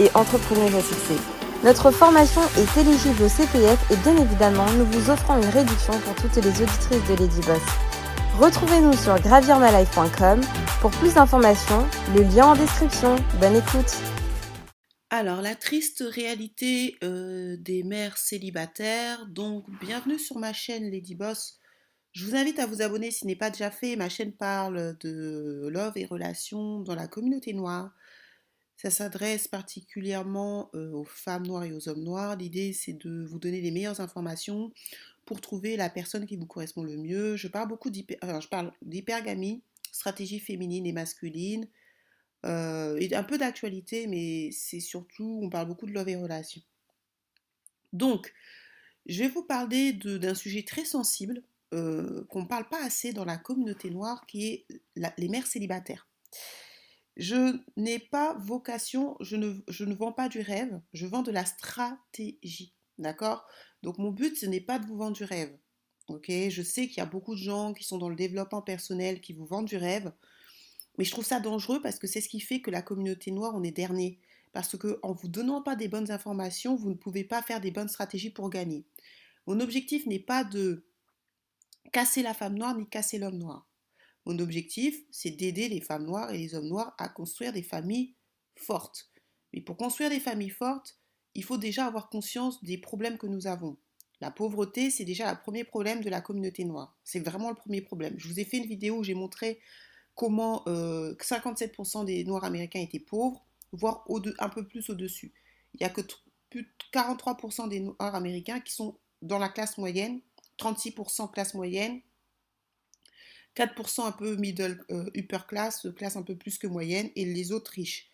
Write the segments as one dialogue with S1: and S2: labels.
S1: et entrepreneuse à. Notre formation est éligible au CPF et bien évidemment, nous vous offrons une réduction pour toutes les auditrices de Lady Boss. Retrouvez-nous sur gravirmalife.com pour plus d'informations, le lien en description. Bonne écoute.
S2: Alors, la triste réalité euh, des mères célibataires. Donc, bienvenue sur ma chaîne Lady Boss. Je vous invite à vous abonner si ce n'est pas déjà fait. Ma chaîne parle de love et relations dans la communauté noire. Ça s'adresse particulièrement aux femmes noires et aux hommes noirs. L'idée, c'est de vous donner les meilleures informations pour trouver la personne qui vous correspond le mieux. Je parle beaucoup d'hypergamie, stratégie féminine et masculine, et un peu d'actualité, mais c'est surtout, on parle beaucoup de love et relations. Donc, je vais vous parler d'un sujet très sensible qu'on ne parle pas assez dans la communauté noire, qui est les mères célibataires. Je n'ai pas vocation, je ne, vends pas du rêve, je vends de la stratégie. D'accord? Donc mon but, ce n'est pas de vous vendre du rêve. Ok? Je sais qu'il y a beaucoup de gens qui sont dans le développement personnel qui vous vendent du rêve. Mais je trouve ça dangereux parce que c'est ce qui fait que la communauté noire, on est dernier. Parce qu'en vous donnant pas des bonnes informations, vous ne pouvez pas faire des bonnes stratégies pour gagner. Mon objectif n'est pas de casser la femme noire ni casser l'homme noir. Mon objectif, c'est d'aider les femmes noires et les hommes noirs à construire des familles fortes. Mais pour construire des familles fortes, il faut déjà avoir conscience des problèmes que nous avons. La pauvreté, c'est déjà le premier problème de la communauté noire. C'est vraiment le premier problème. Je vous ai fait une vidéo où j'ai montré comment 57% euh, des Noirs américains étaient pauvres, voire un peu plus au-dessus. Il n'y a que plus de 43% des Noirs américains qui sont dans la classe moyenne, 36% classe moyenne, 4% un peu middle euh, upper class, classe un peu plus que moyenne, et les autres riches.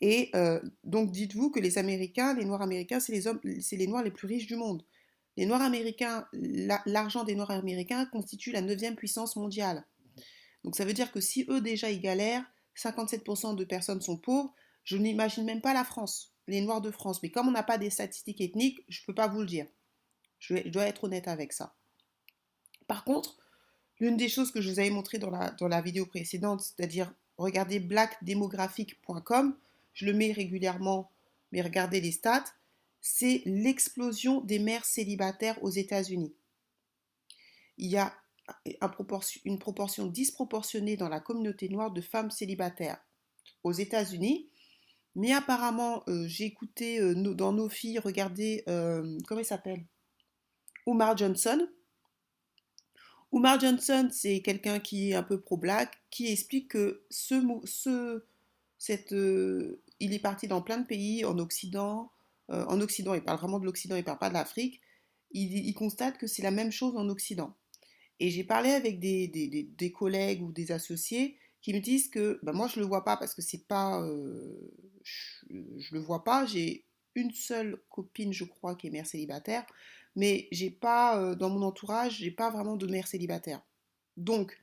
S2: Et euh, donc dites-vous que les Américains, les Noirs américains, c'est les hommes, c'est les Noirs les plus riches du monde. Les Noirs américains, l'argent des Noirs américains constitue la neuvième puissance mondiale. Donc ça veut dire que si eux déjà ils galèrent, 57% de personnes sont pauvres, je n'imagine même pas la France, les Noirs de France. Mais comme on n'a pas des statistiques ethniques, je ne peux pas vous le dire. je dois être honnête avec ça. Par contre, L'une des choses que je vous avais montré dans la, dans la vidéo précédente, c'est-à-dire regardez blackdemographic.com, je le mets régulièrement, mais regardez les stats, c'est l'explosion des mères célibataires aux États-Unis. Il y a une proportion disproportionnée dans la communauté noire de femmes célibataires aux États-Unis. Mais apparemment, euh, j'ai écouté euh, dans nos filles, regardez, euh, comment il s'appelle? Omar Johnson, Umar Johnson, c'est quelqu'un qui est un peu pro-black, qui explique que ce, ce cette, euh, il est parti dans plein de pays en Occident. Euh, en Occident, il parle vraiment de l'Occident, il parle pas de l'Afrique. Il, constate que c'est la même chose en Occident. Et j'ai parlé avec des, des, collègues ou des associés qui me disent que ben moi je le vois pas parce que c'est pas, euh, je, je, le vois pas. J'ai une seule copine, je crois, qui est mère célibataire mais j'ai pas, euh, dans mon entourage, j'ai pas vraiment de mère célibataire. Donc,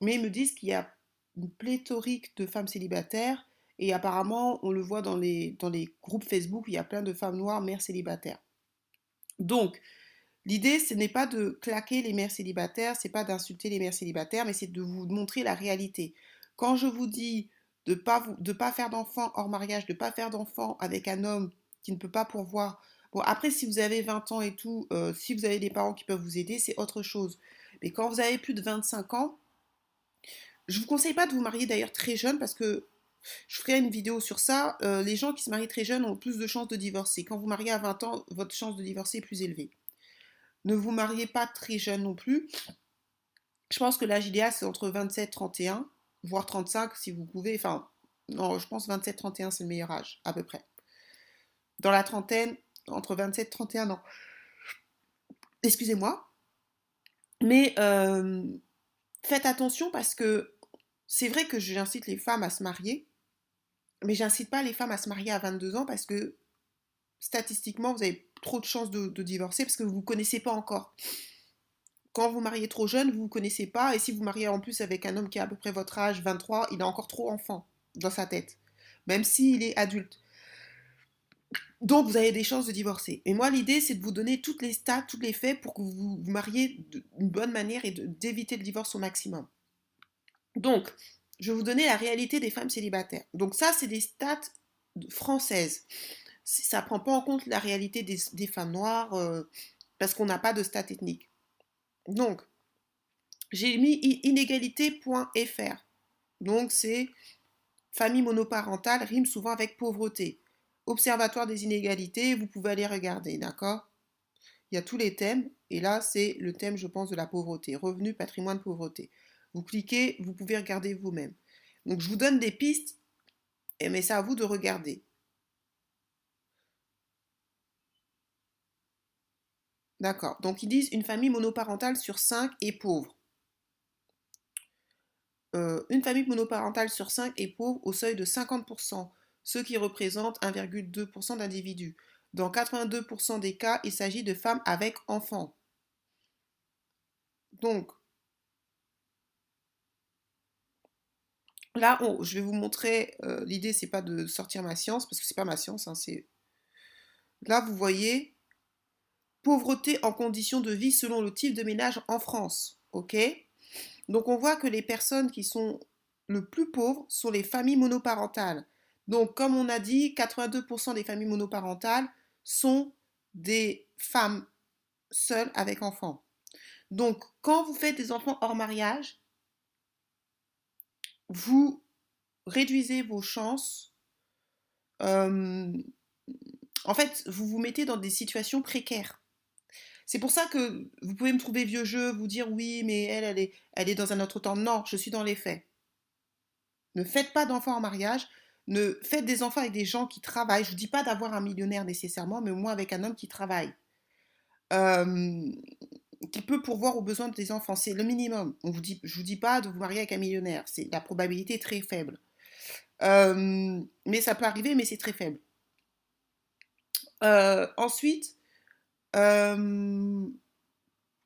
S2: mais ils me disent qu'il y a une pléthorique de femmes célibataires et apparemment, on le voit dans les, groupes Facebook, il y a plein de femmes noires mères célibataires. Donc, l'idée, ce n'est pas de claquer les mères célibataires, c'est pas d'insulter les mères célibataires, mais c'est de vous montrer la réalité. Quand je vous dis de ne pas, pas faire d'enfants hors mariage, de ne pas faire d'enfants avec un homme qui ne peut pas pourvoir Bon, après, si vous avez 20 ans et tout, euh, si vous avez des parents qui peuvent vous aider, c'est autre chose. Mais quand vous avez plus de 25 ans, je ne vous conseille pas de vous marier d'ailleurs très jeune parce que je ferai une vidéo sur ça. Euh, les gens qui se marient très jeunes ont plus de chances de divorcer. Quand vous mariez à 20 ans, votre chance de divorcer est plus élevée. Ne vous mariez pas très jeune non plus. Je pense que l'âge idéal, c'est entre 27 et 31, voire 35 si vous pouvez. Enfin, non, je pense 27-31, c'est le meilleur âge, à peu près. Dans la trentaine, entre 27 et 31 ans. Excusez-moi. Mais euh, faites attention parce que c'est vrai que j'incite les femmes à se marier, Mais j'incite pas les femmes à se marier à 22 ans parce que statistiquement, vous avez trop de chances de, divorcer parce que vous ne vous connaissez pas encore. Quand vous mariez trop jeune, vous ne vous connaissez pas. Et si vous mariez en plus avec un homme qui a à peu près votre âge, 23, il est encore trop enfant dans sa tête, même s'il est adulte. Donc, vous avez des chances de divorcer. Et moi, l'idée, c'est de vous donner toutes les stats, tous les faits pour que vous vous mariez d'une bonne manière et d'éviter le divorce au maximum. Donc, je vais vous donner la réalité des femmes célibataires. Donc, ça, c'est des stats françaises. Ça ne prend pas en compte la réalité des, femmes noires euh, parce qu'on n'a pas de stats ethniques. Donc, j'ai mis inégalité.fr. Donc, c'est famille monoparentale rime souvent avec pauvreté. Observatoire des inégalités, vous pouvez aller regarder, d'accord? Il y a tous les thèmes, et là, c'est le thème, je pense, de la pauvreté. Revenu, patrimoine, pauvreté. Vous cliquez, vous pouvez regarder vous-même. Donc, je vous donne des pistes, mais c'est à vous de regarder. D'accord. Donc, ils disent une famille monoparentale sur 5 est pauvre. Euh, une famille monoparentale sur 5 est pauvre au seuil de 50% ce qui représente 1,2% d'individus. Dans 82% des cas, il s'agit de femmes avec enfants. Donc, là, je vais vous montrer, euh, l'idée, c'est pas de sortir ma science, parce que c'est pas ma science, hein. Là, vous voyez, pauvreté en conditions de vie selon le type de ménage en France, ok? Donc, on voit que les personnes qui sont le plus pauvres sont les familles monoparentales. Donc, comme on a dit, 82% des familles monoparentales sont des femmes seules avec enfants. Donc, quand vous faites des enfants hors mariage, vous réduisez vos chances. Euh, en fait, vous vous mettez dans des situations précaires. C'est pour ça que vous pouvez me trouver vieux jeu, vous dire oui, mais elle, elle est, elle est dans un autre temps. Non, je suis dans les faits. Ne faites pas d'enfants en mariage ne faites des enfants avec des gens qui travaillent. Je ne vous dis pas d'avoir un millionnaire nécessairement, mais au moins avec un homme qui travaille. Qui peut pourvoir aux besoins des enfants. C'est le minimum. Je ne vous dis pas de vous marier avec un millionnaire. C'est la probabilité est très faible. Mais ça peut arriver, mais c'est très faible. Euh, ensuite,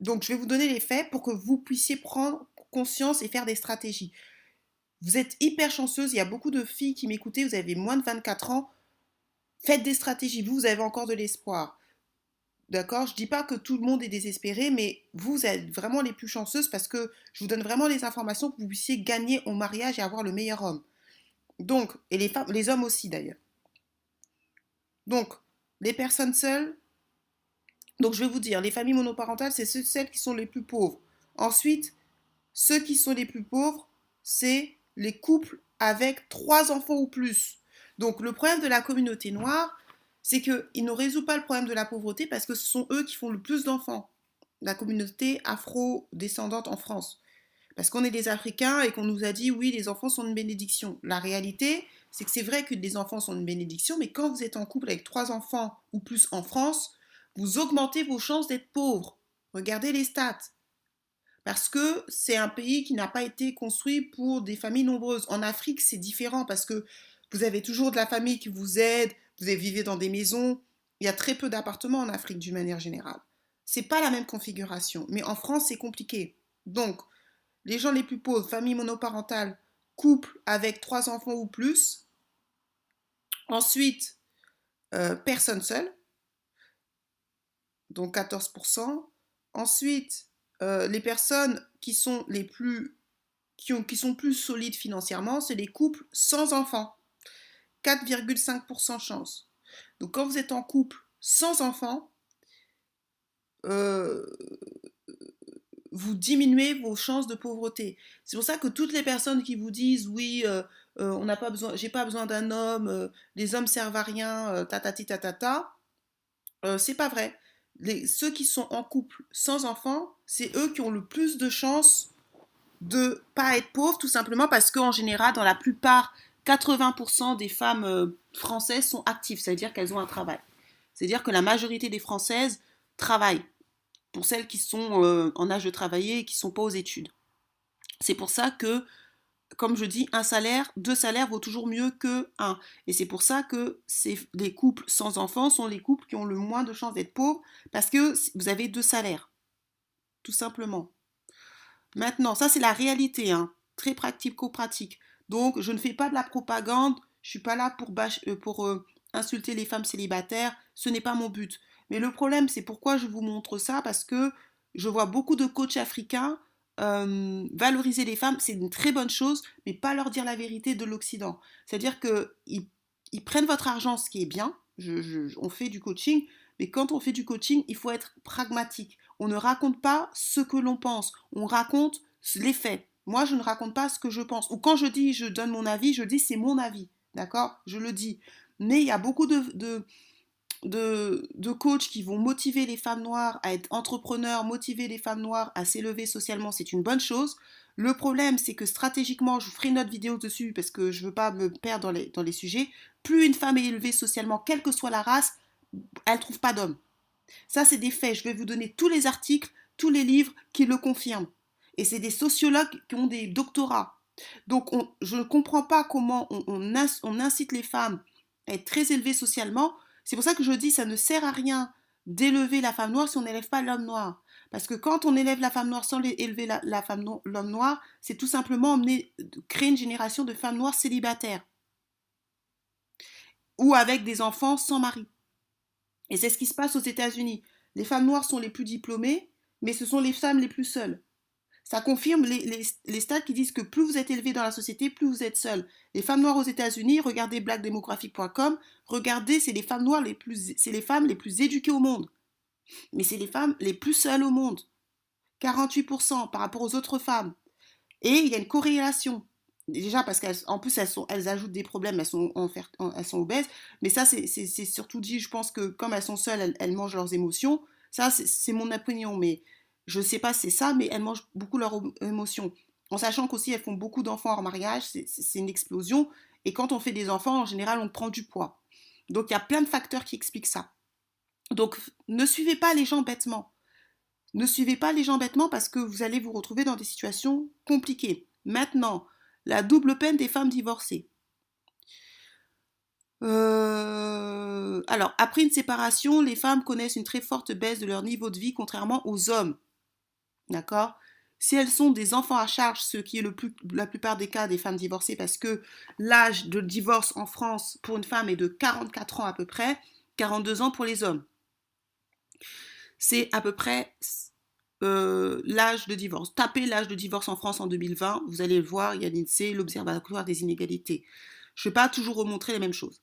S2: donc je vais vous donner les faits pour que vous puissiez prendre conscience et faire des stratégies. Vous êtes hyper chanceuse, il y a beaucoup de filles qui m'écoutaient, vous avez moins de 24 ans. Faites des stratégies, vous, vous avez encore de l'espoir. D'accord? Je ne dis pas que tout le monde est désespéré, mais vous êtes vraiment les plus chanceuses parce que je vous donne vraiment les informations pour que vous puissiez gagner au mariage et avoir le meilleur homme. Donc, et les femmes, les hommes aussi d'ailleurs. Donc, les personnes seules, donc je vais vous dire, les familles monoparentales, c'est celles qui sont les plus pauvres. Ensuite, ceux qui sont les plus pauvres, c'est les couples avec trois enfants ou plus. Donc le problème de la communauté noire, c'est qu'il ne résout pas le problème de la pauvreté parce que ce sont eux qui font le plus d'enfants. La communauté afro-descendante en France. Parce qu'on est des Africains et qu'on nous a dit oui, les enfants sont une bénédiction. La réalité, c'est que c'est vrai que les enfants sont une bénédiction, mais quand vous êtes en couple avec trois enfants ou plus en France, vous augmentez vos chances d'être pauvre. Regardez les stats parce que c'est un pays qui n'a pas été construit pour des familles nombreuses. En Afrique, c'est différent parce que vous avez toujours de la famille qui vous aide, vous vivez dans des maisons. Il y a très peu d'appartements en Afrique d'une manière générale. C'est pas la même configuration, mais en France, c'est compliqué. Donc, les gens les plus pauvres, famille monoparentale, couple avec trois enfants ou plus. Ensuite, euh, personne seule, donc 14%. Ensuite, euh, les personnes qui sont les plus qui, ont, qui sont plus solides financièrement, c'est les couples sans enfants. 4,5% chance. Donc quand vous êtes en couple sans enfants, euh, vous diminuez vos chances de pauvreté. C'est pour ça que toutes les personnes qui vous disent oui, euh, on n'a pas besoin, j'ai pas besoin d'un homme, les hommes servent à rien, tatati tatata, c'est pas vrai ceux qui sont en couple sans enfants, c'est eux qui ont le plus de chances de pas être pauvres, tout simplement parce qu'en général, dans la plupart, 80% des femmes euh, françaises sont actives, c'est-à-dire qu'elles ont un travail. C'est-à-dire que la majorité des Françaises travaillent, pour celles qui sont euh, en âge de travailler et qui ne sont pas aux études. C'est pour ça que comme je dis, un salaire, deux salaires vaut toujours mieux que un. Et c'est pour ça que les couples sans enfants sont les couples qui ont le moins de chances d'être pauvres parce que vous avez deux salaires. Tout simplement. Maintenant, ça c'est la réalité, hein, très pratico-pratique. Donc, je ne fais pas de la propagande, je suis pas là pour, euh, euh, insulter les femmes célibataires, ce n'est pas mon but. Mais le problème, c'est pourquoi je vous montre ça, parce que je vois beaucoup de coachs africains valoriser les femmes, c'est une très bonne chose, mais pas leur dire la vérité de l'Occident. C'est-à-dire qu'ils ils prennent votre argent, ce qui est bien, on fait du coaching, mais quand on fait du coaching, il faut être pragmatique. On ne raconte pas ce que l'on pense, on raconte les faits. Moi, je ne raconte pas ce que je pense. Ou quand je dis je donne mon avis, je dis c'est mon avis. D'accord? Je le dis. Mais il y a beaucoup de, de, coachs qui vont motiver les femmes noires à être entrepreneurs, motiver les femmes noires à s'élever socialement, c'est une bonne chose. Le problème, c'est que stratégiquement, je vous ferai une autre vidéo dessus parce que je ne veux pas me perdre dans les, dans les sujets. Plus une femme est élevée socialement, quelle que soit la race, elle ne trouve pas d'homme. Ça, c'est des faits. Je vais vous donner tous les articles, tous les livres qui le confirment. Et c'est des sociologues qui ont des doctorats. Donc, je ne comprends pas comment on, on incite les femmes à être très élevées socialement c'est pour ça que je dis ça ne sert à rien d'élever la femme noire si on n'élève pas l'homme noir. Parce que quand on élève la femme noire sans élever l'homme noir, c'est tout simplement créer une génération de femmes noires célibataires. Ou avec des enfants sans mari. Et c'est ce qui se passe aux États-Unis. Les femmes noires sont les plus diplômées, mais ce sont les femmes les plus seules. Ça confirme les, les, stats qui disent que plus vous êtes élevé dans la société, plus vous êtes seul. Les femmes noires aux États-Unis, regardez blackdemographic.com, regardez, c'est les femmes noires les plus, c'est les femmes les plus éduquées au monde. Mais c'est les femmes les plus seules au monde. 48% par rapport aux autres femmes. Et il y a une corrélation. Déjà parce qu'en plus elles, sont, elles ajoutent des problèmes, elles sont, elles sont obèses. Mais ça, c'est surtout dit, je pense que comme elles sont seules, elles, elles mangent leurs émotions. Ça, c'est mon opinion. Mais je ne sais pas si c'est ça, mais elles mangent beaucoup leurs émotions. En sachant qu'aussi elles font beaucoup d'enfants hors mariage, c'est une explosion. Et quand on fait des enfants, en général, on prend du poids. Donc il y a plein de facteurs qui expliquent ça. Donc ne suivez pas les gens bêtement. Ne suivez pas les gens bêtement parce que vous allez vous retrouver dans des situations compliquées. Maintenant, la double peine des femmes divorcées. Euh, alors, après une séparation, les femmes connaissent une très forte baisse de leur niveau de vie, contrairement aux hommes. D'accord? Si elles sont des enfants à charge, ce qui est le plus, la plupart des cas des femmes divorcées, parce que l'âge de divorce en France pour une femme est de 44 ans à peu près, 42 ans pour les hommes. C'est à peu près euh, l'âge de divorce. Tapez l'âge de divorce en France en 2020, vous allez le voir, il y a l'INSEE, l'Observatoire des inégalités. Je ne vais pas toujours remontrer les mêmes choses.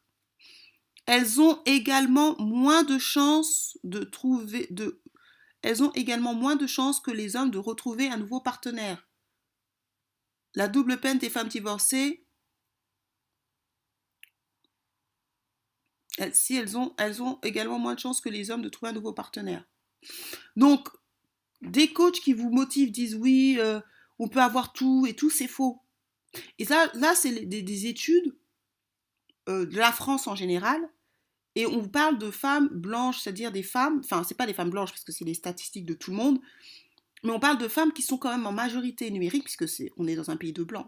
S2: Elles ont également moins de chances de trouver de elles ont également moins de chances que les hommes de retrouver un nouveau partenaire. La double peine des femmes divorcées, si elles ont, elles ont également moins de chances que les hommes de trouver un nouveau partenaire. Donc, des coachs qui vous motivent disent oui, euh, on peut avoir tout et tout, c'est faux. Et ça, là, c'est des, études euh, de la France en général et on parle de femmes blanches, c'est-à-dire des femmes, enfin, c'est pas des femmes blanches parce que c'est les statistiques de tout le monde, mais on parle de femmes qui sont quand même en majorité numérique, puisque c'est, on est dans un pays de blancs.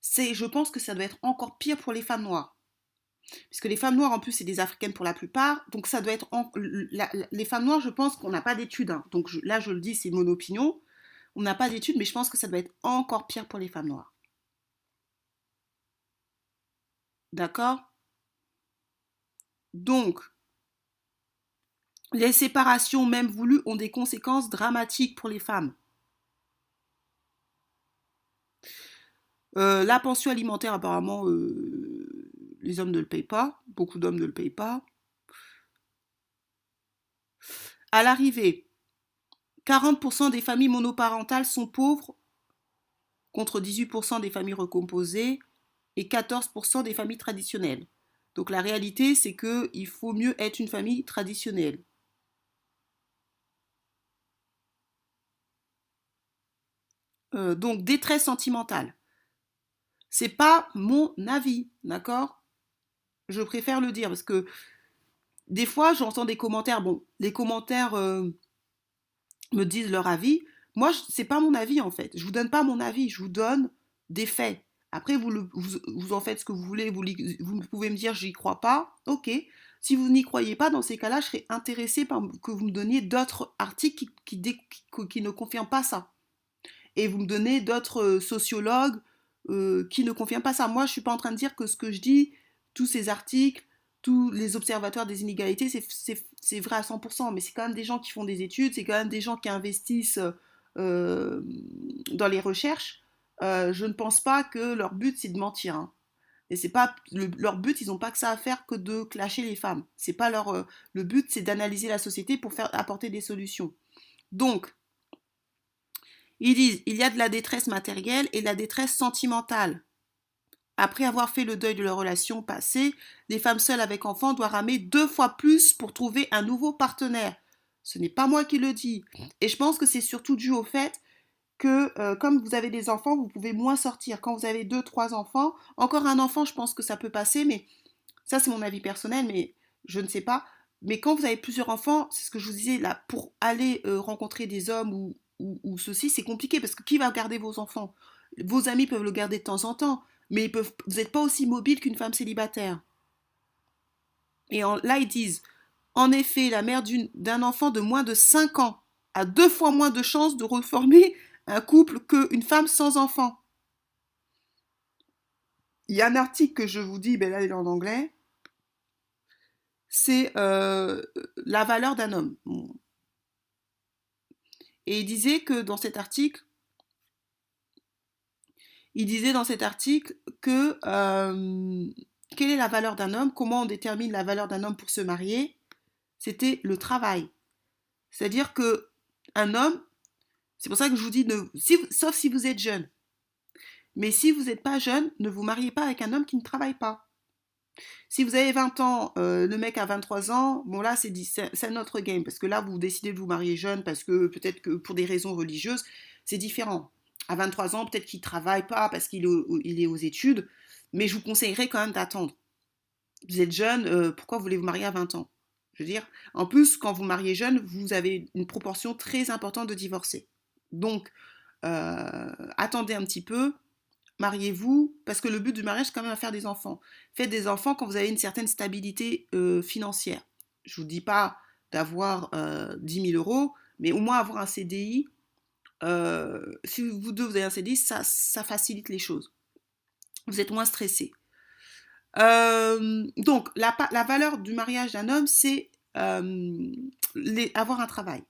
S2: C'est, je pense que ça doit être encore pire pour les femmes noires. Puisque les femmes noires, en plus, c'est des africaines pour la plupart. Donc, ça doit être. les femmes noires, je pense qu'on n'a pas d'études. Hein. Donc, là, je le dis, c'est mon opinion. On n'a pas d'études, mais je pense que ça doit être encore pire pour les femmes noires. D'accord? Donc, les séparations, même voulues, ont des conséquences dramatiques pour les femmes. Euh, la pension alimentaire, apparemment, euh, les hommes ne le payent pas. Beaucoup d'hommes ne le payent pas. À l'arrivée, 40% des familles monoparentales sont pauvres, contre 18% des familles recomposées et 14% des familles traditionnelles. Donc la réalité, c'est qu'il faut mieux être une famille traditionnelle. Euh, donc détresse sentimentale. C'est pas mon avis, d'accord? Je préfère le dire parce que des fois j'entends des commentaires. Bon, les commentaires euh, me disent leur avis. Moi, c'est pas mon avis en fait. Je vous donne pas mon avis, je vous donne des faits. Après, vous, vous, en faites ce que vous voulez, vous, pouvez me dire j'y crois pas, ok. Si vous n'y croyez pas, dans ces cas-là, je serais intéressée par que vous me donniez d'autres articles qui, ne confirment pas ça. Et vous me donnez d'autres euh, sociologues euh, qui ne confirment pas ça. Moi, je ne suis pas en train de dire que ce que je dis, tous ces articles, tous les observateurs des inégalités, c'est vrai à 100%, mais c'est quand même des gens qui font des études, c'est quand même des gens qui investissent euh, dans les recherches. Je ne pense pas que leur but, c'est de mentir. Hein. Et c'est pas leur but, ils n'ont pas que ça à faire que de clasher les femmes. C'est pas leur euh, le but, c'est d'analyser la société pour faire apporter des solutions. Donc, ils disent il y a de la détresse matérielle et de la détresse sentimentale. Après avoir fait le deuil de leur relation passée, les femmes seules avec enfants doivent ramer deux fois plus pour trouver un nouveau partenaire. Ce n'est pas moi qui le dis. Et je pense que c'est surtout dû au fait que euh, comme vous avez des enfants, vous pouvez moins sortir. Quand vous avez deux, trois enfants, encore un enfant, je pense que ça peut passer, mais ça c'est mon avis personnel, mais je ne sais pas. Mais quand vous avez plusieurs enfants, c'est ce que je vous disais là, pour aller euh, rencontrer des hommes ou, ou, ceci, c'est compliqué parce que qui va garder vos enfants? Vos amis peuvent le garder de temps en temps, mais ils peuvent, vous n'êtes pas aussi mobile qu'une femme célibataire. Et là, ils disent, en effet, la mère d'un enfant de moins de 5 ans a deux fois moins de chances de reformer un couple qu'une femme sans enfant. Il y a un article que je vous dis, ben là il est en anglais, c'est euh, la valeur d'un homme. Et il disait que dans cet article, il disait dans cet article que euh, quelle est la valeur d'un homme, comment on détermine la valeur d'un homme pour se marier, c'était le travail. C'est-à-dire que un homme c'est pour ça que je vous dis, sauf si vous êtes jeune. Mais si vous n'êtes pas jeune, ne vous mariez pas avec un homme qui ne travaille pas. Si vous avez 20 ans, euh, le mec a 23 ans, bon là c'est c'est notre game parce que là vous décidez de vous marier jeune parce que peut-être que pour des raisons religieuses, c'est différent. À 23 ans, peut-être qu'il travaille pas parce qu'il est, aux études, mais je vous conseillerais quand même d'attendre. Vous êtes jeune, euh, pourquoi voulez-vous marier à 20 ans? Je veux dire, en plus quand vous mariez jeune, vous avez une proportion très importante de divorcer. Donc, euh, attendez un petit peu, mariez-vous, parce que le but du mariage, c'est quand même à faire des enfants. Faites des enfants quand vous avez une certaine stabilité euh, financière. Je ne vous dis pas d'avoir euh, 10 000 euros, mais au moins avoir un CDI. Euh, si vous deux, vous avez un CDI, ça, ça facilite les choses. Vous êtes moins stressé. donc, la, la, valeur du mariage d'un homme, c'est avoir un travail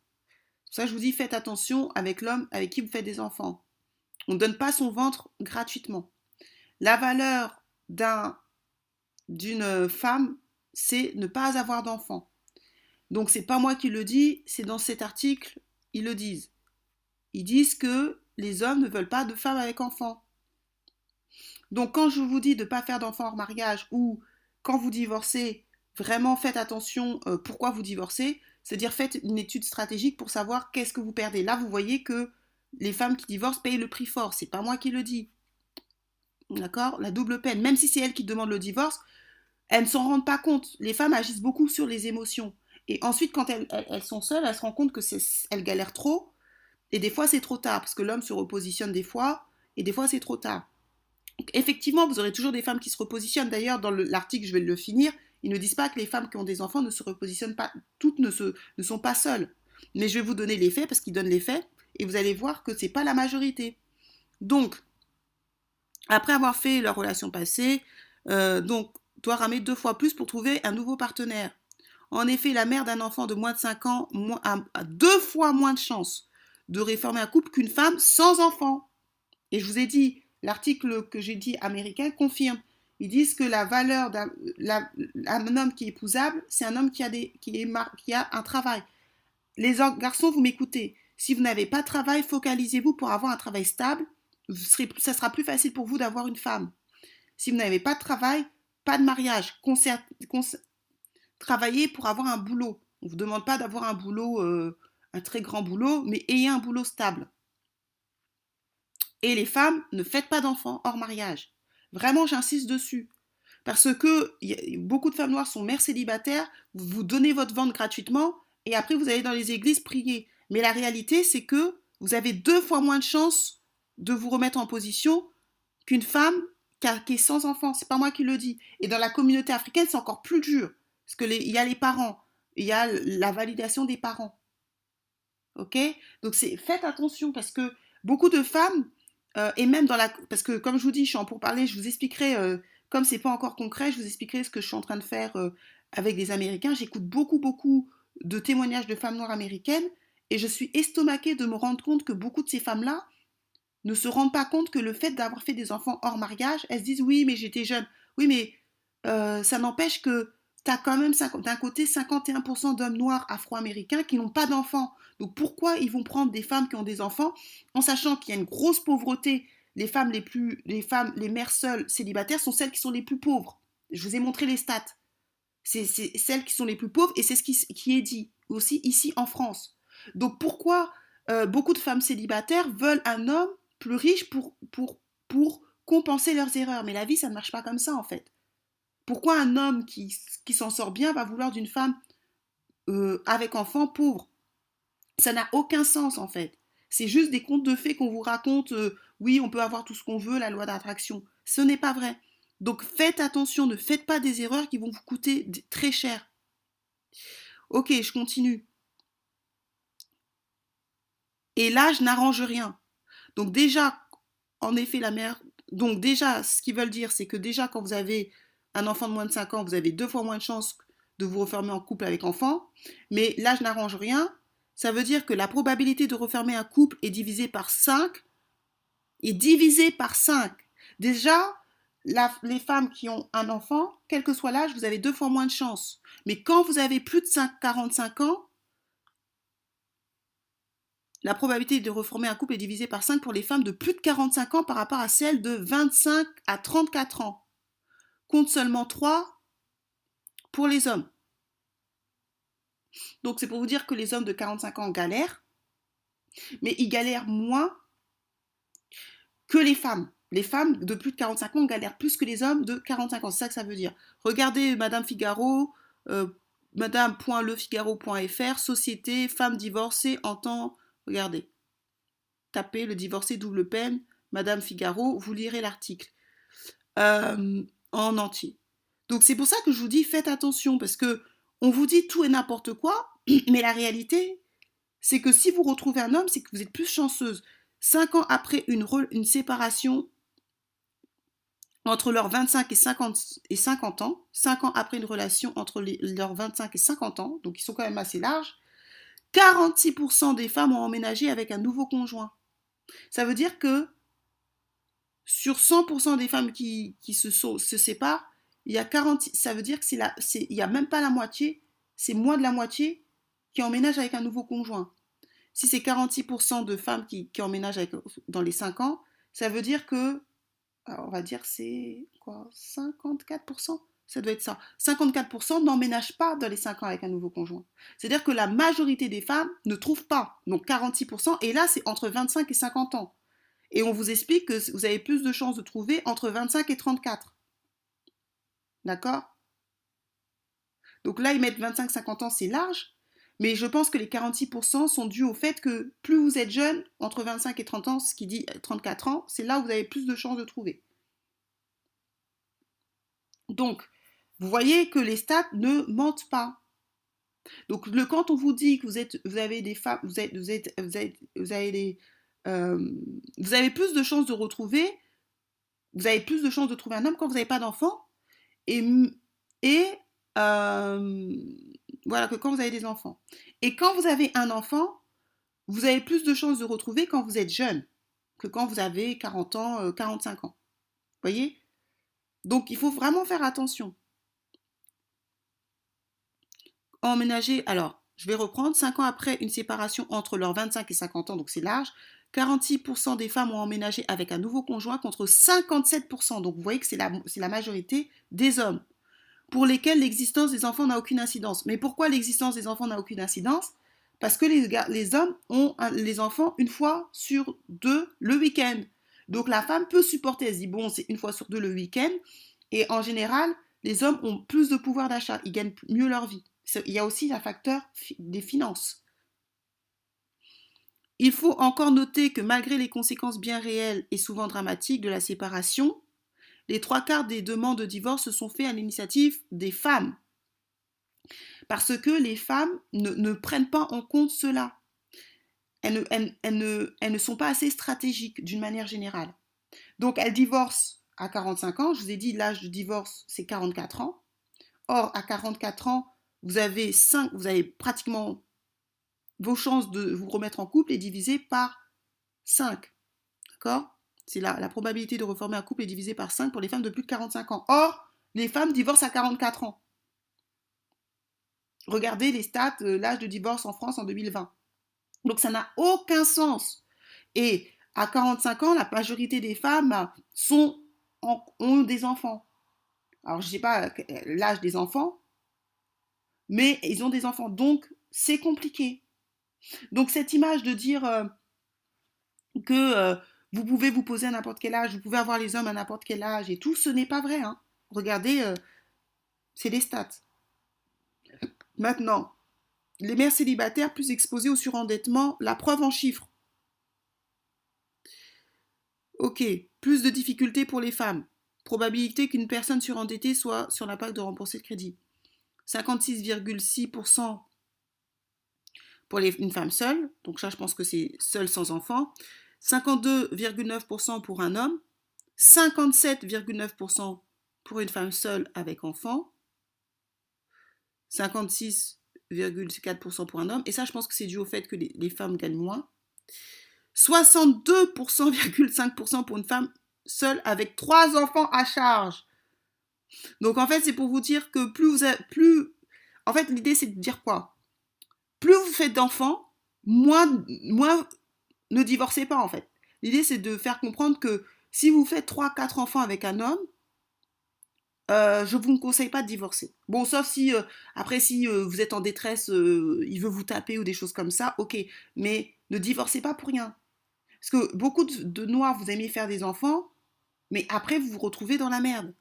S2: ça, je vous dis, faites attention avec l'homme avec qui vous faites des enfants. On ne donne pas son ventre gratuitement. La valeur d'un, d'une femme, c'est ne pas avoir d'enfants. Donc c'est pas moi qui le dis, c'est dans cet article, ils le disent. Ils disent que les hommes ne veulent pas de femmes avec enfants. Donc quand je vous dis de ne pas faire d'enfants hors mariage ou quand vous divorcez, vraiment faites attention euh, pourquoi vous divorcez, c'est-à-dire faites une étude stratégique pour savoir qu'est-ce que vous perdez. Là, vous voyez que les femmes qui divorcent payent le prix fort. C'est pas moi qui le dis. D'accord? La double peine. Même si c'est elles qui demandent le divorce, elles ne s'en rendent pas compte. Les femmes agissent beaucoup sur les émotions. Et ensuite, quand elles, sont seules, elles se rendent compte que elles galèrent trop. Et des fois, c'est trop tard, parce que l'homme se repositionne des fois, et des fois, c'est trop tard. effectivement, vous aurez toujours des femmes qui se repositionnent. D'ailleurs, dans l'article, je vais le finir, ils ne disent pas que les femmes qui ont des enfants ne se repositionnent pas, toutes ne, sont pas seules. Mais je vais vous donner les faits parce qu'ils donnent les faits et vous allez voir que ce n'est pas la majorité. Donc, après avoir fait leur relation passée, euh, donc, doit ramer deux fois plus pour trouver un nouveau partenaire. En effet, la mère d'un enfant de moins de 5 ans a, deux fois moins de chances de réformer un couple qu'une femme sans enfant. Et je vous ai dit, l'article que j'ai dit américain confirme. Ils disent que la valeur d'un homme qui est épousable, c'est un homme qui a, un travail. Les garçons, vous m'écoutez. Si vous n'avez pas de travail, focalisez-vous pour avoir un travail stable. Ça sera plus facile pour vous d'avoir une femme. Si vous n'avez pas de travail, pas de mariage. travaillez pour avoir un boulot. On ne vous demande pas d'avoir un boulot, euh, un très grand boulot, mais ayez un boulot stable. Et les femmes, ne faites pas d'enfants hors mariage. Vraiment, j'insiste dessus. Parce que beaucoup de femmes noires sont mères célibataires, vous donnez votre ventre gratuitement et après vous allez dans les églises prier. Mais la réalité, c'est que vous avez deux fois moins de chances de vous remettre en position qu'une femme qui, est sans enfant. C'est pas moi qui le dis. Et dans la communauté africaine, c'est encore plus dur. Parce qu'il y a les parents, il y a la validation des parents. Ok? Donc faites attention parce que beaucoup de femmes, euh, et même dans la. Parce que comme je vous dis, je suis en pour parler, je vous expliquerai, euh, comme c'est pas encore concret, je vous expliquerai ce que je suis en train de faire euh, avec des Américains. J'écoute beaucoup, beaucoup de témoignages de femmes noires américaines et je suis estomaquée de me rendre compte que beaucoup de ces femmes-là ne se rendent pas compte que le fait d'avoir fait des enfants hors mariage, elles se disent oui, mais j'étais jeune. Oui, mais ça n'empêche que tu as quand même d'un côté 51% d'hommes noirs afro-américains qui n'ont pas d'enfants. Donc pourquoi ils vont prendre des femmes qui ont des enfants en sachant qu'il y a une grosse pauvreté? Les femmes les plus, les femmes, les mères seules célibataires sont celles qui sont les plus pauvres. Je vous ai montré les stats. C'est celles qui sont les plus pauvres et c'est ce qui, est dit aussi ici en France. Donc pourquoi euh, beaucoup de femmes célibataires veulent un homme plus riche pour, pour, pour compenser leurs erreurs? Mais la vie, ça ne marche pas comme ça en fait. Pourquoi un homme qui, s'en sort bien va vouloir d'une femme euh, avec enfant pauvre? Ça n'a aucun sens en fait. C'est juste des contes de fées qu'on vous raconte. Euh, oui, on peut avoir tout ce qu'on veut, la loi d'attraction. Ce n'est pas vrai. Donc faites attention, ne faites pas des erreurs qui vont vous coûter très cher. Ok, je continue. Et là, je n'arrange rien. Donc déjà, en effet, la mère... Donc déjà, ce qu'ils veulent dire, c'est que déjà, quand vous avez un enfant de moins de 5 ans, vous avez deux fois moins de chances de vous refermer en couple avec enfant. Mais là, je n'arrange rien. Ça veut dire que la probabilité de refermer un couple est divisée par 5. Est divisée par 5. Déjà, les femmes qui ont un enfant, quel que soit l'âge, vous avez deux fois moins de chances. Mais quand vous avez plus de 5, 45 ans, la probabilité de reformer un couple est divisée par 5 pour les femmes de plus de 45 ans par rapport à celles de 25 à 34 ans compte seulement 3 pour les hommes. Donc c'est pour vous dire que les hommes de 45 ans galèrent, mais ils galèrent moins que les femmes. Les femmes de plus de 45 ans galèrent plus que les hommes de 45 ans. C'est ça que ça veut dire. Regardez Madame Figaro, euh, madame.lefigaro.fr, société, femme divorcée en temps. Regardez. Tapez le divorcé double peine, Madame Figaro, vous lirez l'article. Euh, en entier. Donc c'est pour ça que je vous dis faites attention parce que on vous dit tout et n'importe quoi, mais la réalité, c'est que si vous retrouvez un homme, c'est que vous êtes plus chanceuse. Cinq ans après une, séparation entre leurs 25 et 50, et 50 ans, cinq ans après une relation entre leurs 25 et 50 ans, donc ils sont quand même assez larges, 46% des femmes ont emménagé avec un nouveau conjoint. Ça veut dire que sur 100% des femmes qui, se, se séparent, il y a 40, ça veut dire que c'est n'y a même pas la moitié, c'est moins de la moitié qui emménagent avec un nouveau conjoint. Si c'est 46% de femmes qui, emménagent avec, dans les 5 ans, ça veut dire que, on va dire c'est quoi, 54% ça doit être ça. 54% n'emménagent pas dans les 5 ans avec un nouveau conjoint. C'est-à-dire que la majorité des femmes ne trouvent pas. Donc 46%, et là c'est entre 25 et 50 ans. Et on vous explique que vous avez plus de chances de trouver entre 25 et 34. D'accord? Donc là, ils mettent 25-50 ans, c'est large. Mais je pense que les 46% sont dus au fait que plus vous êtes jeune, entre 25 et 30 ans, ce qui dit 34 ans, c'est là où vous avez plus de chances de trouver. Donc, vous voyez que les stats ne mentent pas. Donc, le, quand on vous dit que vous, êtes, vous avez des femmes, vous, êtes, vous, êtes, vous avez des, euh, vous avez plus de chances de retrouver, vous avez plus de chances de trouver un homme quand vous n'avez pas d'enfant, et, euh, voilà, que quand vous avez des enfants. Et quand vous avez un enfant, vous avez plus de chances de retrouver quand vous êtes jeune que quand vous avez 40 ans, 45 euh, ans. Voyez? Donc il faut vraiment faire attention. Emménager, alors, je vais reprendre, 5 ans après une séparation entre leurs 25 et 50 ans, donc c'est large, 46% des femmes ont emménagé avec un nouveau conjoint contre 57%. Donc vous voyez que c'est la, majorité des hommes pour lesquels l'existence des enfants n'a aucune incidence. Mais pourquoi l'existence des enfants n'a aucune incidence? Parce que les, les hommes ont les enfants une fois sur deux le week-end. Donc la femme peut supporter, elle se dit, bon, c'est une fois sur deux le week-end. Et en général, les hommes ont plus de pouvoir d'achat, ils gagnent mieux leur vie. Il y a aussi un facteur des finances. Il faut encore noter que malgré les conséquences bien réelles et souvent dramatiques de la séparation, les trois quarts des demandes de divorce se sont faites à l'initiative des femmes. Parce que les femmes ne, prennent pas en compte cela. Elles ne, sont pas assez stratégiques d'une manière générale. Donc elles divorcent à 45 ans. Je vous ai dit, l'âge de divorce, c'est 44 ans. Or, à 44 ans, vous avez, 5, vous avez pratiquement vos chances de vous remettre en couple est divisée par 5. D'accord? C'est la, probabilité de reformer un couple est divisée par 5 pour les femmes de plus de 45 ans. Or, les femmes divorcent à 44 ans. Regardez les stats, euh, l'âge de divorce en France en 2020. Donc ça n'a aucun sens. Et à 45 ans, la majorité des femmes ont des enfants. Alors je ne sais pas euh, l'âge des enfants, mais ils ont des enfants. Donc c'est compliqué. Donc cette image de dire euh, que euh, vous pouvez vous poser à n'importe quel âge, vous pouvez avoir les hommes à n'importe quel âge et tout, ce n'est pas vrai. Hein. Regardez, euh, c'est les stats. Maintenant, les mères célibataires plus exposées au surendettement, la preuve en chiffres. Ok, plus de difficultés pour les femmes. Probabilité qu'une personne surendettée soit sur l'impact de rembourser le crédit. 56,6% pour une femme seule, donc ça je pense que c'est seule sans enfant, 52,9% pour un homme, 57,9% pour une femme seule avec enfant, 56,4% pour un homme, et ça je pense que c'est dû au fait que les, les femmes gagnent moins, 62,5% pour une femme seule avec trois enfants à charge. Donc en fait c'est pour vous dire que plus vous avez, plus en fait l'idée c'est de dire quoi? Plus vous faites d'enfants, moins, moins ne divorcez pas en fait. L'idée c'est de faire comprendre que si vous faites 3-4 enfants avec un homme, euh, je vous conseille pas de divorcer. Bon, sauf si, euh, après, si euh, vous êtes en détresse, il veut vous taper ou des choses comme ça, ok. Mais ne divorcez pas pour rien. Parce que beaucoup de, de noirs, vous aimez faire des enfants, mais après, vous vous retrouvez dans la merde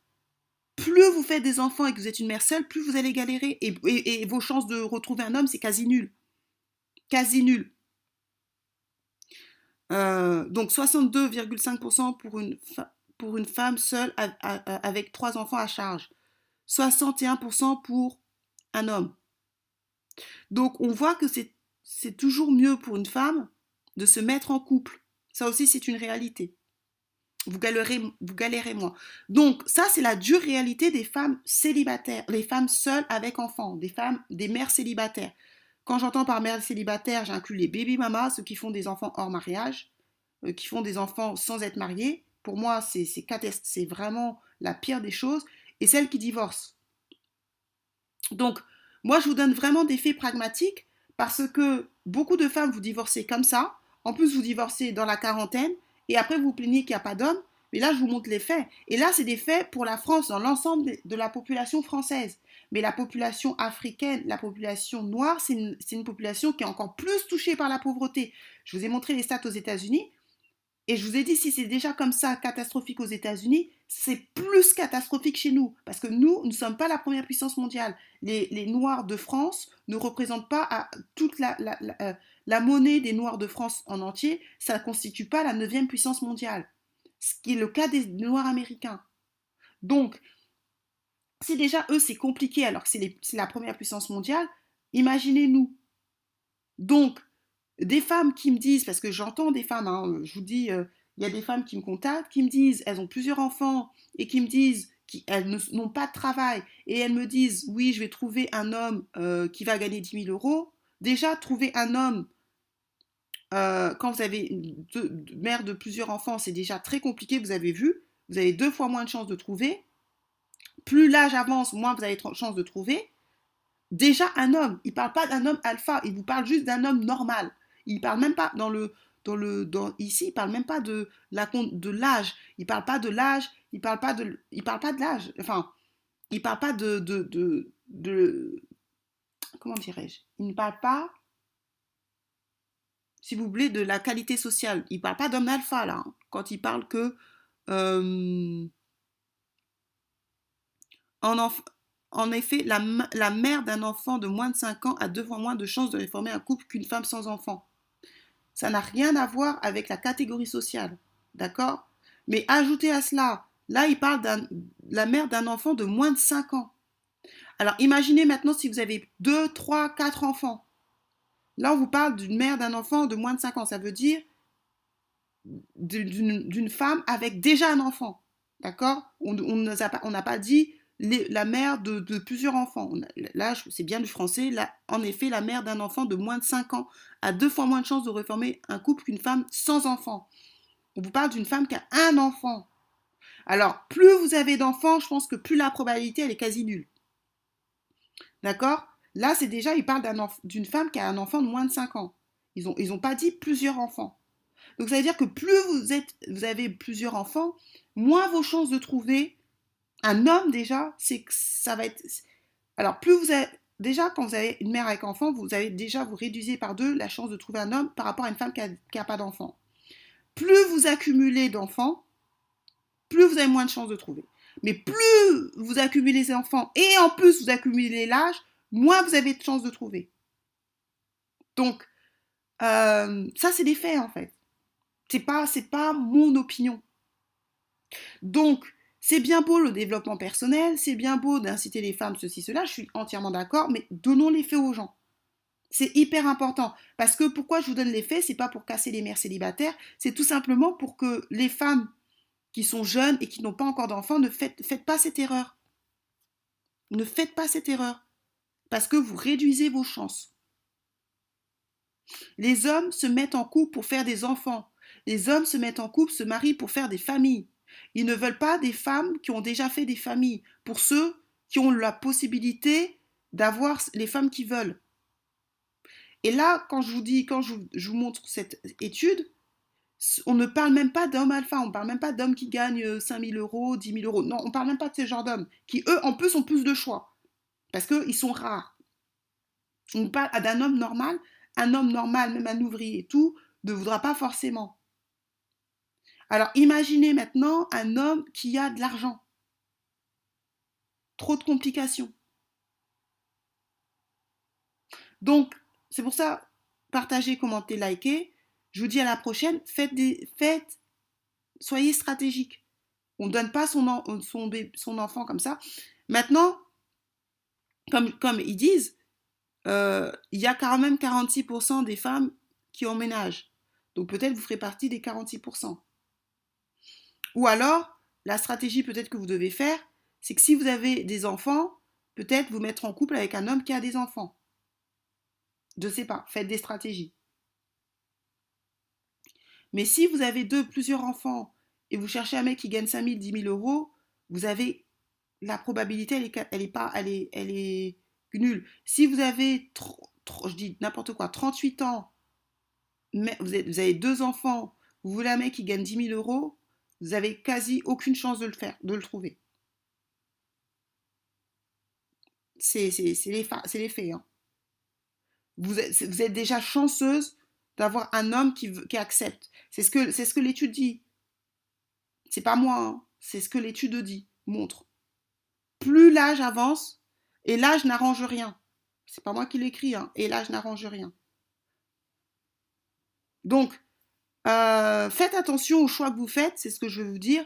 S2: plus vous faites des enfants et que vous êtes une mère seule, plus vous allez galérer. Et, vos chances de retrouver un homme, c'est quasi nul. Quasi nul. Euh, donc 62,5% pour une, pour une femme seule avec trois enfants à charge. 61% pour un homme. Donc on voit que c'est toujours mieux pour une femme de se mettre en couple. Ça aussi, c'est une réalité vous galérez, vous galérez moins. Donc, ça, c'est la dure réalité des femmes célibataires, les femmes seules avec enfants, des femmes, des mères célibataires. Quand j'entends par mère célibataire, j'inclus les baby mamas, ceux qui font des enfants hors mariage, euh, qui font des enfants sans être mariés. Pour moi, c'est c'est vraiment la pire des choses. Et celles qui divorcent. Donc, moi, je vous donne vraiment des faits pragmatiques parce que beaucoup de femmes, vous divorcez comme ça. En plus, vous divorcez dans la quarantaine et après vous plaignez qu'il n'y a pas d'hommes. Mais là, je vous montre les faits. Et là, c'est des faits pour la France, dans l'ensemble de la population française. Mais la population africaine, la population noire, c'est une, population qui est encore plus touchée par la pauvreté. Je vous ai montré les stats aux États-Unis. Et je vous ai dit, si c'est déjà comme ça catastrophique aux États-Unis, c'est plus catastrophique chez nous. Parce que nous, nous ne sommes pas la première puissance mondiale. Les, Noirs de France ne représentent pas toute la, la, euh, la monnaie des Noirs de France en entier, ça ne constitue pas la neuvième puissance mondiale, ce qui est le cas des Noirs américains. Donc, si déjà eux c'est compliqué alors que c'est la première puissance mondiale, imaginez-nous. Donc, des femmes qui me disent, parce que j'entends des femmes, hein, je vous dis, euh, il y a des femmes qui me contactent, qui me disent, elles ont plusieurs enfants et qui me disent qu'elles n'ont pas de travail et elles me disent, oui, je vais trouver un homme euh, qui va gagner 10 000 euros. Déjà, trouver un homme euh, quand vous avez une mère de plusieurs enfants, c'est déjà très compliqué, vous avez vu. Vous avez deux fois moins de chances de trouver. Plus l'âge avance, moins vous avez de chances de trouver. Déjà, un homme, il ne parle pas d'un homme alpha, il vous parle juste d'un homme normal. Il ne parle même pas dans le, dans le, dans, ici, il parle même pas de la de l'âge. Il parle pas de l'âge. Il parle pas de, parle pas de l'âge. Enfin, il parle pas de, de, de comment dirais-je? Il ne parle pas si vous voulez, de la qualité sociale. Il ne parle pas d'homme alpha, là, hein, quand il parle que... Euh, en, effet, la, la mère d'un enfant de moins de 5 ans a deux fois moins de chances de réformer un couple qu'une femme sans enfant. Ça n'a rien à voir avec la catégorie sociale, d'accord? Mais ajoutez à cela Là, il parle de la mère d'un enfant de moins de 5 ans. Alors, imaginez maintenant si vous avez 2, 3, 4 enfants. Là, on vous parle d'une mère d'un enfant de moins de 5 ans. Ça veut dire d'une femme avec déjà un enfant. D'accord? On n'a pas, dit la mère de, plusieurs enfants. Là, c'est bien du français. Là, en effet, la mère d'un enfant de moins de 5 ans a deux fois moins de chances de reformer un couple qu'une femme sans enfant. On vous parle d'une femme qui a un enfant. Alors, plus vous avez d'enfants, je pense que plus la probabilité, elle est quasi nulle. D'accord? Là, c'est déjà, il parle d'une femme qui a un enfant de moins de 5 ans. Ils n'ont ils pas dit plusieurs enfants. Donc, ça veut dire que plus vous, êtes, vous avez plusieurs enfants, moins vos chances de trouver un homme, déjà, c'est que ça va être. Alors, plus vous avez. Déjà, quand vous avez une mère avec enfant, vous avez déjà, vous réduisez par deux la chance de trouver un homme par rapport à une femme qui n'a pas d'enfant. Plus vous accumulez d'enfants, plus vous avez moins de chances de trouver. Mais plus vous accumulez les enfants et en plus vous accumulez l'âge, moins vous avez de chances de trouver. Donc, euh, ça, c'est des faits en fait. C'est pas, c'est pas mon opinion. Donc, c'est bien beau le développement personnel, c'est bien beau d'inciter les femmes, ceci, cela, je suis entièrement d'accord, mais donnons les faits aux gens. C'est hyper important. Parce que pourquoi je vous donne les faits, c'est pas pour casser les mères célibataires, c'est tout simplement pour que les femmes qui sont jeunes et qui n'ont pas encore d'enfants ne faites, faites pas cette erreur. Ne faites pas cette erreur. Parce que vous réduisez vos chances. Les hommes se mettent en couple pour faire des enfants. Les hommes se mettent en couple, se marient pour faire des familles. Ils ne veulent pas des femmes qui ont déjà fait des familles, pour ceux qui ont la possibilité d'avoir les femmes qui veulent. Et là, quand je vous dis, quand je, vous montre cette étude, on ne parle même pas d'hommes alpha, on ne parle même pas d'hommes qui gagnent 5000 euros, 10 000 euros. Non, on ne parle même pas de ce genre d'hommes, qui eux, en plus, ont plus de choix. Parce qu'ils sont rares. On parle d'un homme normal. Un homme normal, même un ouvrier et tout, ne voudra pas forcément. Alors imaginez maintenant un homme qui a de l'argent. Trop de complications. Donc, c'est pour ça, partagez, commentez, likez. Je vous dis à la prochaine, faites des faites, soyez stratégiques. On ne donne pas son, son, son, enfant comme ça. Maintenant, comme, ils disent, euh, il y a quand même 46% des femmes qui emménagent. Donc peut-être vous ferez partie des 46%. Ou alors, la stratégie peut-être que vous devez faire, c'est que si vous avez des enfants, peut-être vous mettre en couple avec un homme qui a des enfants. Je ne sais pas, faites des stratégies. Mais si vous avez deux, plusieurs enfants et vous cherchez un mec qui gagne 5 000, 10 000 euros, vous avez la probabilité, elle est, pas, elle est, nulle. Si vous avez, je dis n'importe quoi, 38 ans, vous, avez deux enfants, vous voulez un mec qui gagne 10 000 euros, vous avez quasi aucune chance de le faire, de le trouver. C'est les, faits. Hein. Vous, êtes, déjà chanceuse d'avoir un homme qui, accepte. C'est ce que, ce que l'étude dit. C'est pas moi, hein. c'est ce que l'étude dit, montre. Plus l'âge avance, et l'âge n'arrange rien. C'est pas moi qui l'écris, hein, et l'âge n'arrange rien. Donc, euh, faites attention aux choix que vous faites, c'est ce que je veux vous dire.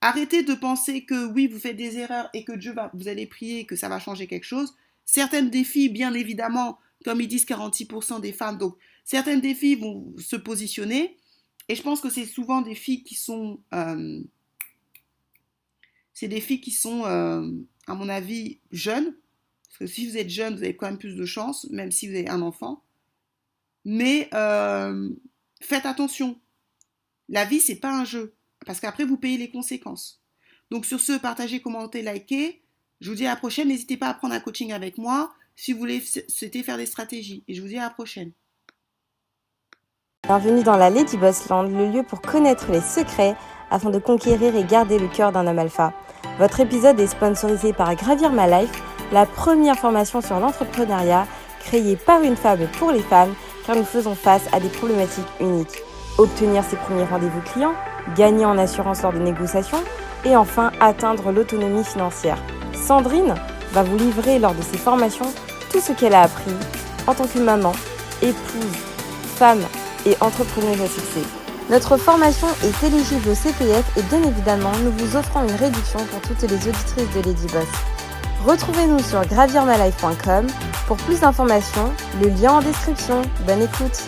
S2: Arrêtez de penser que oui, vous faites des erreurs et que Dieu va, vous allez prier que ça va changer quelque chose. Certaines défis, bien évidemment, comme ils disent 46% des femmes, donc certaines défis vont se positionner. Et je pense que c'est souvent des filles qui sont, euh, c'est des filles qui sont, euh, à mon avis, jeunes. Parce que si vous êtes jeune, vous avez quand même plus de chance, même si vous avez un enfant. Mais faites attention. La vie, c'est pas un jeu. Parce qu'après, vous payez les conséquences. Donc, sur ce, partagez, commentez, likez. Je vous dis à la prochaine. N'hésitez pas à prendre un coaching avec moi si vous voulez souhaiter faire des stratégies. Et je vous dis à la prochaine.
S1: Bienvenue dans la Lady Boss Land, le lieu pour connaître les secrets afin de conquérir et garder le cœur d'un homme alpha. Votre épisode est sponsorisé par Gravir My Life, la première formation sur l'entrepreneuriat créée par une femme pour les femmes car nous faisons face à des problématiques uniques. Obtenir ses premiers rendez-vous clients, gagner en assurance lors de négociations et enfin atteindre l'autonomie financière. Sandrine va vous livrer lors de ses formations tout ce qu'elle a appris en tant que maman, épouse, femme et entrepreneuse à succès. Notre formation est éligible au CPF et bien évidemment, nous vous offrons une réduction pour toutes les auditrices de Lady Boss. Retrouvez-nous sur gravirmalife.com pour plus d'informations, le lien en description. Bonne écoute